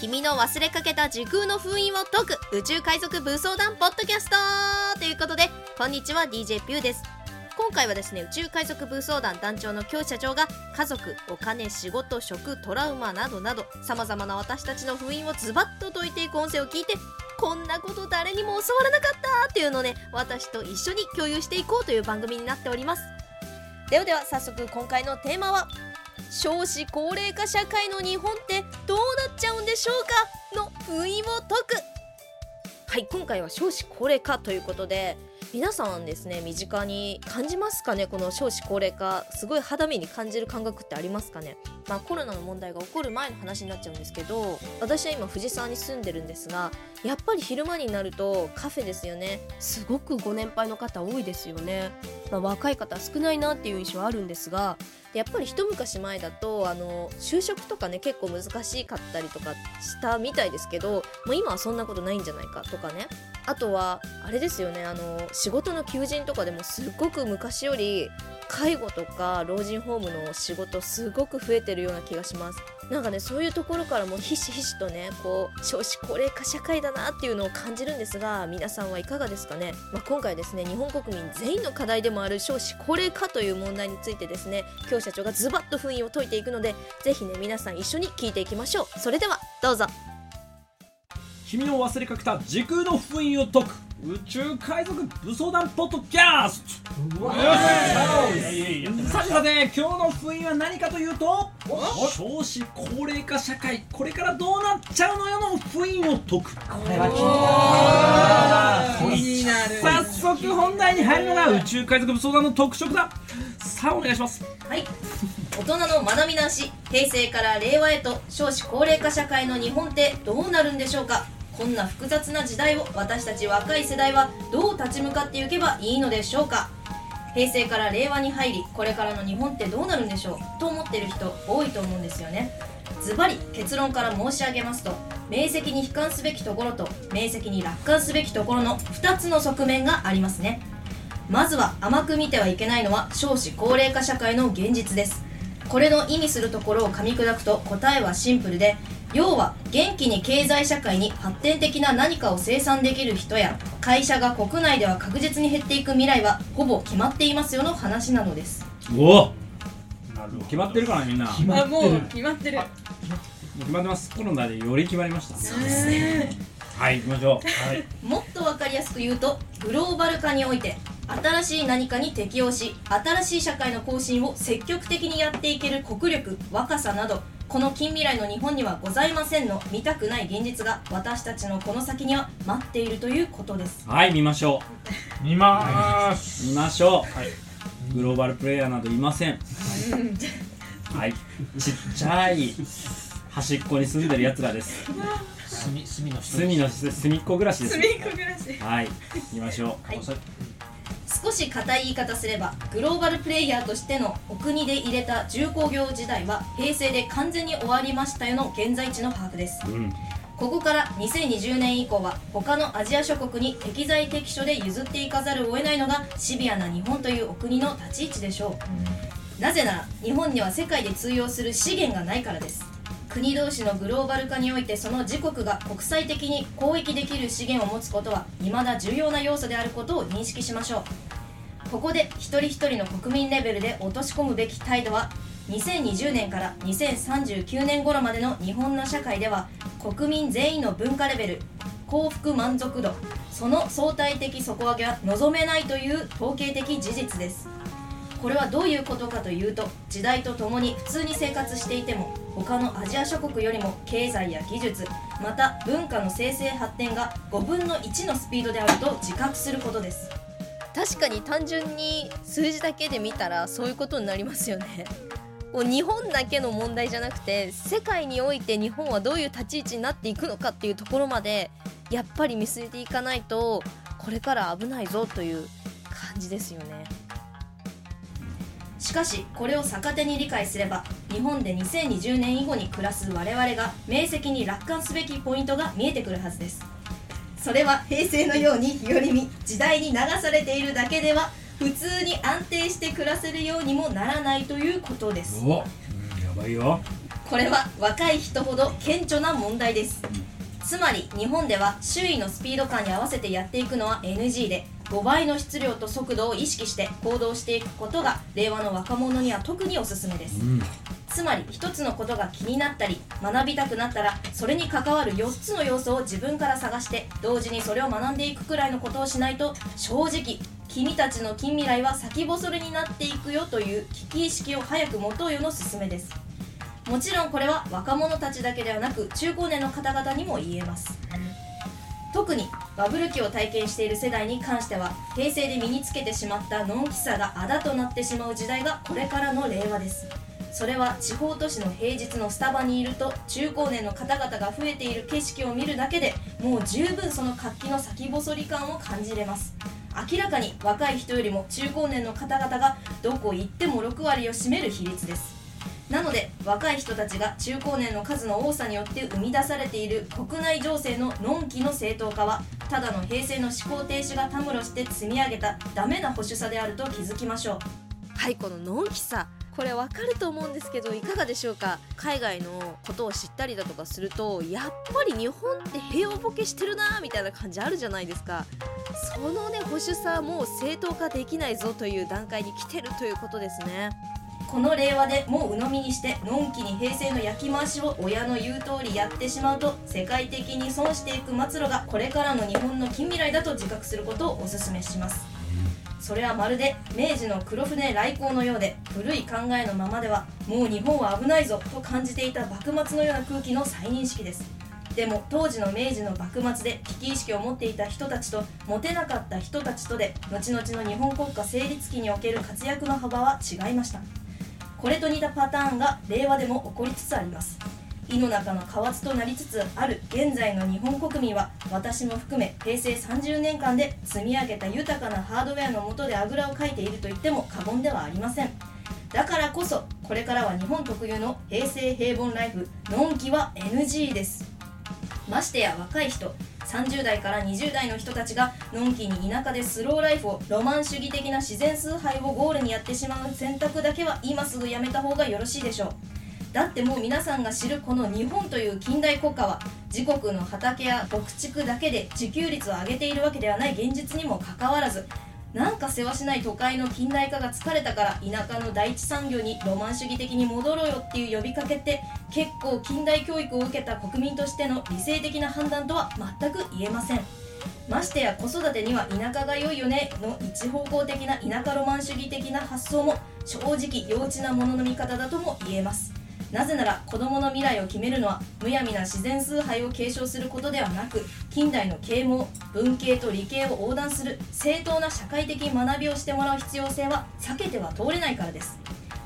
君の忘れかけた時空の封印を解く宇宙海賊武装団ポッドキャストということでこんにちは DJ ピューです。今回はですね宇宙海賊武装団団長の京社長が家族お金仕事食トラウマなどなどさまざまな私たちの封印をズバッと解いていく音声を聞いてこんなこと誰にも教わらなかったっていうのをね私と一緒に共有していこうという番組になっております。ではでは早速今回のテーマは少子高齢化社会の日本ってどうなっちゃうんでしょうか？の封印を解く。はい今回は少子高齢化ということで皆さんですね身近に感じますかね？この少子高齢化すごい肌身に感じる感覚ってありますかね？まあコロナの問題が起こる前の話になっちゃうんですけど私は今藤沢に住んでるんですがやっぱり昼間になるとカフェですよね。すごくご年配の方多いですよね、まあ、若い方少ないなっていう印象あるんですがやっぱり一昔前だとあの就職とかね結構難しかったりとかしたみたいですけどもう今はそんなことないんじゃないかとかね。あとはあれですよねあの仕事の求人とかでもすっごく昔より介護とか老人ホームの仕事すごく増えてるような気がします。なんかねそういうところからもひしひしとねこう少子高齢化社会だなっていうのを感じるんですが皆さんはいかがですかね、まあ、今回ですね日本国民全員の課題でもある少子高齢化という問題についてですね今日社長がズバッと封印を解いていくのでぜひね皆さん一緒に聞いていきましょう。それではどうぞ。君の忘れかけた時空の封印を解く。宇宙海賊武装団ポッドキャスト。さてさて今日の封印は何かというと少子高齢化社会これからどうなっちゃうのよの封印を解く。これは気になる。早速本題に入るのが宇宙海賊武装団の特色だ。さあお願いします。はい。大人の学び直し平成から令和へと少子高齢化社会の日本ってどうなるんでしょうか？こんな複雑な時代を私たち若い世代はどう立ち向かっていけばいいのでしょうか？平成から令和に入りこれからの日本ってどうなるんでしょう？と思ってる人多いと思うんですよね。ズバリ結論から申し上げますと明晰に悲観すべきところと明晰に楽観すべきところの2つの側面がありますね。まずは甘く見てはいけないのは少子高齢化社会の現実です。これの意味するところを噛み砕くと答えはシンプルで要は元気に経済社会に発展的な何かを生産できる人や会社が国内では確実に減っていく未来はほぼ決まっていますよの話なのです。おお。決まってるかなみんな。決まもう決まってる決まってます。コロナでより決まりました。そうですね。はい行きましょう。はい。もっと分かりやすく言うとグローバル化において新しい何かに適応し新しい社会の更新を積極的にやっていける国力若さなどこの近未来の日本にはございませんの見たくない現実が私たちのこの先には待っているということです。はい見ましょ見まーす。う見ましょう、はい、グローバルプレイヤーなどいません。はい。ちっちゃい端っこに住んでるやつらです。隅隅の人隅の隅っこ暮らしです。隅っこ暮らし。はい。見ましょう、はい少し硬い言い方すればグローバルプレイヤーとしてのお国で入れた重工業時代は平成で完全に終わりましたよの現在地の把握です。うん。ここから2020年以降は他のアジア諸国に適材適所で譲っていかざるを得ないのがシビアな日本というお国の立ち位置でしょう、なぜなら日本には世界で通用する資源がないからです。国同士のグローバル化においてその自国が国際的に交易できる資源を持つことは未だ重要な要素であることを認識しましょうここで一人一人の国民レベルで落とし込むべき態度は2020年から2039年頃までの日本の社会では国民全員の文化レベル幸福満足度その相対的底上げは望めないという統計的事実です。これはどういうことかというと時代とともに普通に生活していても他のアジア諸国よりも経済や技術また文化の生成発展が5分の1のスピードであると自覚することです。確かに単純に数字だけで見たらそういうことになりますよね。もう日本だけの問題じゃなくて世界において日本はどういう立ち位置になっていくのかっていうところまでやっぱり見据えていかないとこれから危ないぞという感じですよね。しかしこれを逆手に理解すれば日本で2020年以後に暮らす我々が明晰に楽観すべきポイントが見えてくるはずです。それは平成のように日和見時代に流されているだけでは普通に安定して暮らせるようにもならないということです。おやばいよ。これは若い人ほど顕著な問題です。つまり日本では周囲のスピード感に合わせてやっていくのは NG で5倍の質量と速度を意識して行動していくことが令和の若者には特におすすめです、つまり一つのことが気になったり学びたくなったらそれに関わる4つの要素を自分から探して同時にそれを学んでいくくらいのことをしないと正直君たちの近未来は先細れになっていくよという危機意識を早く持とうよの勧めです。もちろんこれは若者たちだけではなく中高年の方々にも言えます。特にバブル期を体験している世代に関しては平成で身につけてしまったのんきさがあだとなってしまう時代がこれからの令和です。それは地方都市の平日のスタバにいると中高年の方々が増えている景色を見るだけでもう十分その活気の先細り感を感じれます。明らかに若い人よりも中高年の方々がどこ行っても6割を占める比率です。なので若い人たちが中高年の数の多さによって生み出されている国内情勢ののんきの正当化はただの平成の思考停止がたむろして積み上げたダメな保守さであると気づきましょう。はいこののんきさ。これわかると思うんですけどいかがでしょうか？海外のことを知ったりだとかするとやっぱり日本って平和ボケしてるなみたいな感じあるじゃないですか。そのね保守さはもう正当化できないぞという段階に来てるということですね。この令和でもう鵜呑みにしてのんきに平成の焼き回しを親の言う通りやってしまうと世界的に損していく末路がこれからの日本の近未来だと自覚することをお勧めします。それはまるで明治の黒船来航のようで古い考えのままではもう日本は危ないぞと感じていた幕末のような空気の再認識です。でも当時の明治の幕末で危機意識を持っていた人たちと持てなかった人たちとで後々の日本国家成立期における活躍の幅は違いました。これと似たパターンが令和でも起こりつつあります。井の中の蛙となりつつある現在の日本国民は私も含め平成30年間で積み上げた豊かなハードウェアの下であぐらをかいていると言っても過言ではありません。だからこそこれからは日本特有の平成平凡ライフのんきは NG ですましてや若い人30代から20代の人たちがのんきに田舎でスローライフをロマン主義的な自然崇拝をゴールにやってしまう選択だけは今すぐやめた方がよろしいでしょう。だってもう皆さんが知るこの日本という近代国家は自国の畑や牧畜だけで自給率を上げているわけではない現実にもかかわらずなんか世話しない都会の近代化が疲れたから田舎の第一産業にロマン主義的に戻ろうよっていう呼びかけって結構近代教育を受けた国民としての理性的な判断とは全く言えません。ましてや子育てには田舎が良いよねの一方向的な田舎ロマン主義的な発想も正直幼稚なものの見方だとも言えます。なぜなら子供の未来を決めるのはむやみな自然崇拝を継承することではなく近代の啓蒙文系と理系を横断する正当な社会的学びをしてもらう必要性は避けては通れないからです。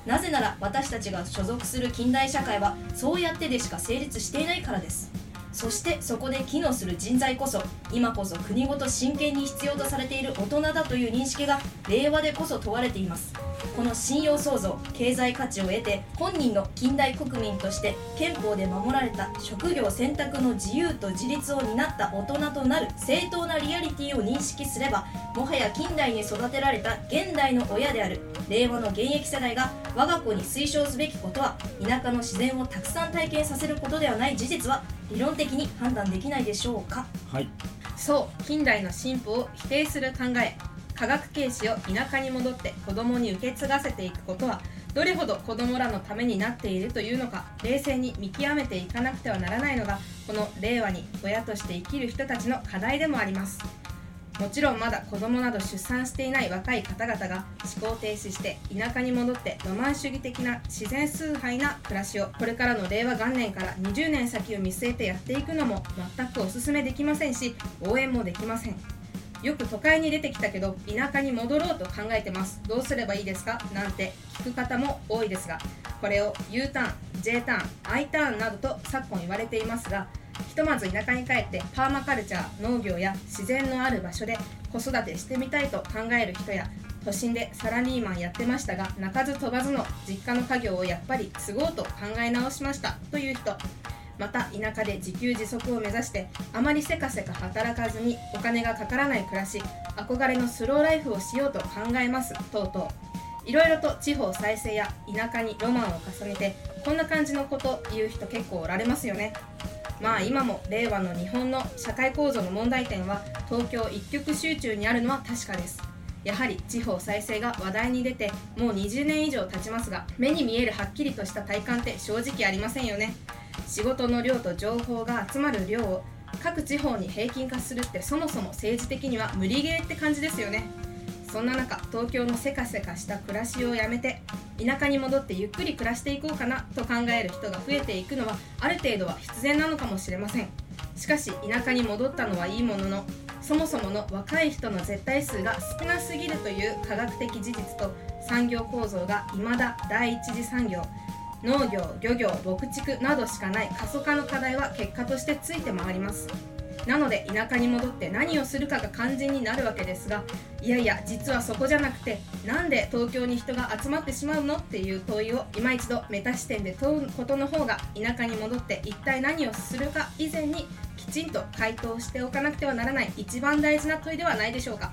なぜなら私たちが所属する近代社会はそうやってでしか成立していないからです。そしてそこで機能する人材こそ今こそ国ごと真剣に必要とされている大人だという認識が令和でこそ問われています。この信用創造経済価値を得て本人の近代国民として憲法で守られた職業選択の自由と自立を担った大人となる正当なリアリティを認識すればもはや近代に育てられた現代の親である令和の現役世代が我が子に推奨すべきことは田舎の自然をたくさん体験させることではない事実は理論的に判断できないでしょうか？はい。そう近代の進歩を否定する考え科学形式を田舎に戻って子供に受け継がせていくことはどれほど子供らのためになっているというのか冷静に見極めていかなくてはならないのがこの令和に親として生きる人たちの課題でもあります。もちろんまだ子供など出産していない若い方々が思考停止して田舎に戻ってロマン主義的な自然崇拝な暮らしをこれからの令和元年から20年先を見据えてやっていくのも全くお勧めできませんし応援もできません。よく都会に出てきたけど田舎に戻ろうと考えてます。どうすればいいですか？なんて聞く方も多いですがこれを U ターン J ターン I ターンなどと昨今言われていますがひとまず田舎に帰ってパーマカルチャー農業や自然のある場所で子育てしてみたいと考える人や都心でサラリーマンやってましたが鳴かず飛ばずの実家の家業をやっぱり継ごうと考え直しましたという人。また田舎で自給自足を目指してあまりせかせか働かずにお金がかからない暮らし憧れのスローライフをしようと考えます等々いろいろと地方再生や田舎にロマンを重ねてこんな感じのこと言う人結構おられますよね。まあ今も令和の日本の社会構造の問題点は東京一極集中にあるのは確かです。やはり地方再生が話題に出てもう20年以上経ちますが目に見えるはっきりとした体感って正直ありませんよね。仕事の量と情報が集まる量を各地方に平均化するってそもそも政治的には無理ゲーって感じですよね。そんな中東京のせかせかした暮らしをやめて田舎に戻ってゆっくり暮らしていこうかなと考える人が増えていくのはある程度は必然なのかもしれません。しかし田舎に戻ったのはいいもののそもそもの若い人の絶対数が少なすぎるという科学的事実と産業構造が未だ第一次産業。農業漁業牧畜などしかない過疎化の課題は結果としてついて回ります。なので田舎に戻って何をするかが肝心になるわけですがいやいや実はそこじゃなくてなんで東京に人が集まってしまうの？っていう問いを今一度メタ視点で問うことの方が田舎に戻って一体何をするか以前にきちんと回答しておかなくてはならない一番大事な問いではないでしょうか。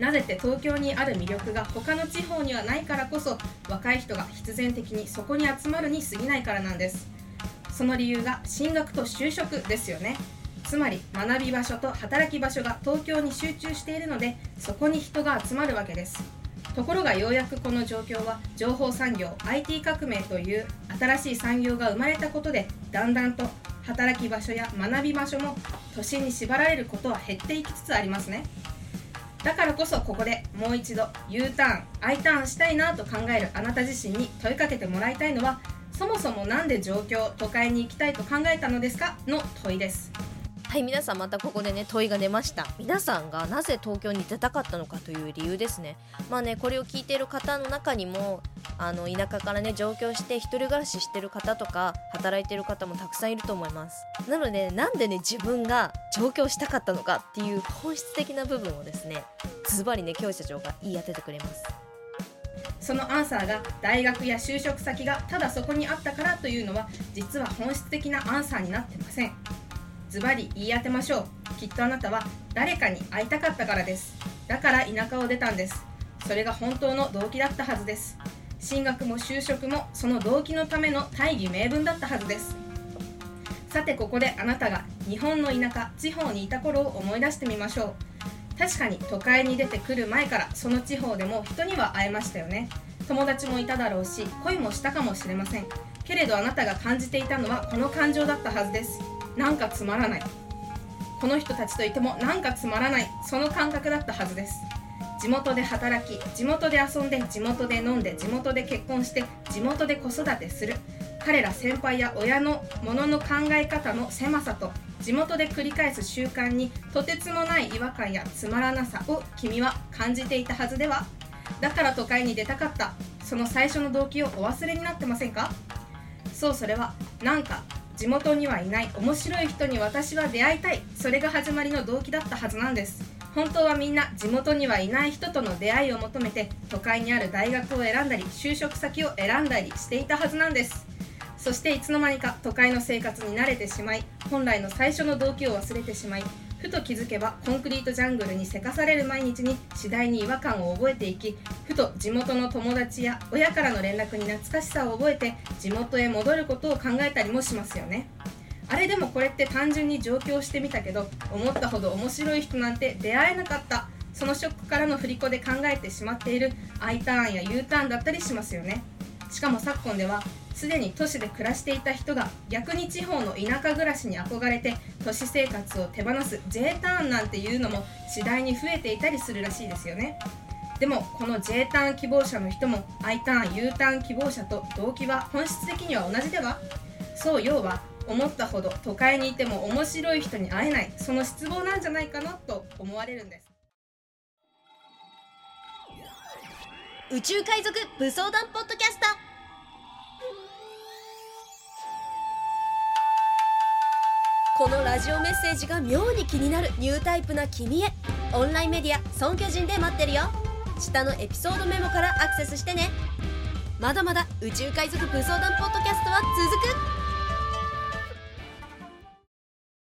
なぜって東京にある魅力が他の地方にはないからこそ若い人が必然的にそこに集まるに過ぎないからなんです。その理由が進学と就職ですよね。つまり学び場所と働き場所が東京に集中しているのでそこに人が集まるわけです。ところがようやくこの状況は情報産業 IT 革命という新しい産業が生まれたことでだんだんと働き場所や学び場所も都心に縛られることは減っていきつつありますね。だからこそここでもう一度 U ターン I ターンしたいなと考えるあなた自身に問いかけてもらいたいのはそもそもなんで状況都会に行きたいと考えたのですかの問いです。はい皆さんまたここでね問いが出ました。皆さんがなぜ東京に出たかったのかという理由ですね。まあねこれを聞いている方の中にもあの田舎からね上京して一人暮らししてる方とか働いてる方もたくさんいると思います。なのでなんでね自分が上京したかったのかっていう本質的な部分をですねズバリね教師社長が言い当ててくれます。そのアンサーが大学や就職先がただそこにあったからというのは実は本質的なアンサーになってません。ズバリ言い当てましょう。きっとあなたは誰かに会いたかったからです。だから田舎を出たんです。それが本当の動機だったはずです。進学も就職もその動機のための大義名分だったはずです。さてここであなたが日本の田舎地方にいた頃を思い出してみましょう。確かに都会に出てくる前からその地方でも人には会えましたよね。友達もいただろうし恋もしたかもしれません。けれどあなたが感じていたのはこの感情だったはずです。なんかつまらない。この人たちといてもなんかつまらない。その感覚だったはずです。地元で働き地元で遊んで地元で飲んで地元で結婚して地元で子育てする。彼ら先輩や親のものの考え方の狭さと地元で繰り返す習慣にとてつもない違和感やつまらなさを君は感じていたはずでは。だから都会に出たかった。その最初の動機をお忘れになってませんか？そうそれはなんか地元にはいない面白い人に私は出会いたいそれが始まりの動機だったはずなんです。本当はみんな地元にはいない人との出会いを求めて都会にある大学を選んだり就職先を選んだりしていたはずなんです。そしていつの間にか都会の生活に慣れてしまい本来の最初の動機を忘れてしまいふと気づけばコンクリートジャングルにせかされる毎日に次第に違和感を覚えていきふと地元の友達や親からの連絡に懐かしさを覚えて地元へ戻ることを考えたりもしますよね。あれでもこれって単純に上京してみたけど思ったほど面白い人なんて出会えなかった。そのショックからの振り子で考えてしまっている I ターンや U ターンだったりしますよね。しかも昨今ではすでに都市で暮らしていた人が逆に地方の田舎暮らしに憧れて都市生活を手放す J ターンなんていうのも次第に増えていたりするらしいですよね。でもこの J ターン希望者の人も I ターン U ターン希望者と動機は本質的には同じでは？そう要は思ったほど都会にいても面白い人に会えないその失望なんじゃないかなと思われるんです。宇宙海賊武装団ポッドキャスト。このラジオメッセージが妙に気になるニュータイプな君へ。オンラインメディア「孫巨人」で待ってるよ。下のエピソードメモからアクセスしてね。まだまだ宇宙海賊武装団ポッドキャストは続く。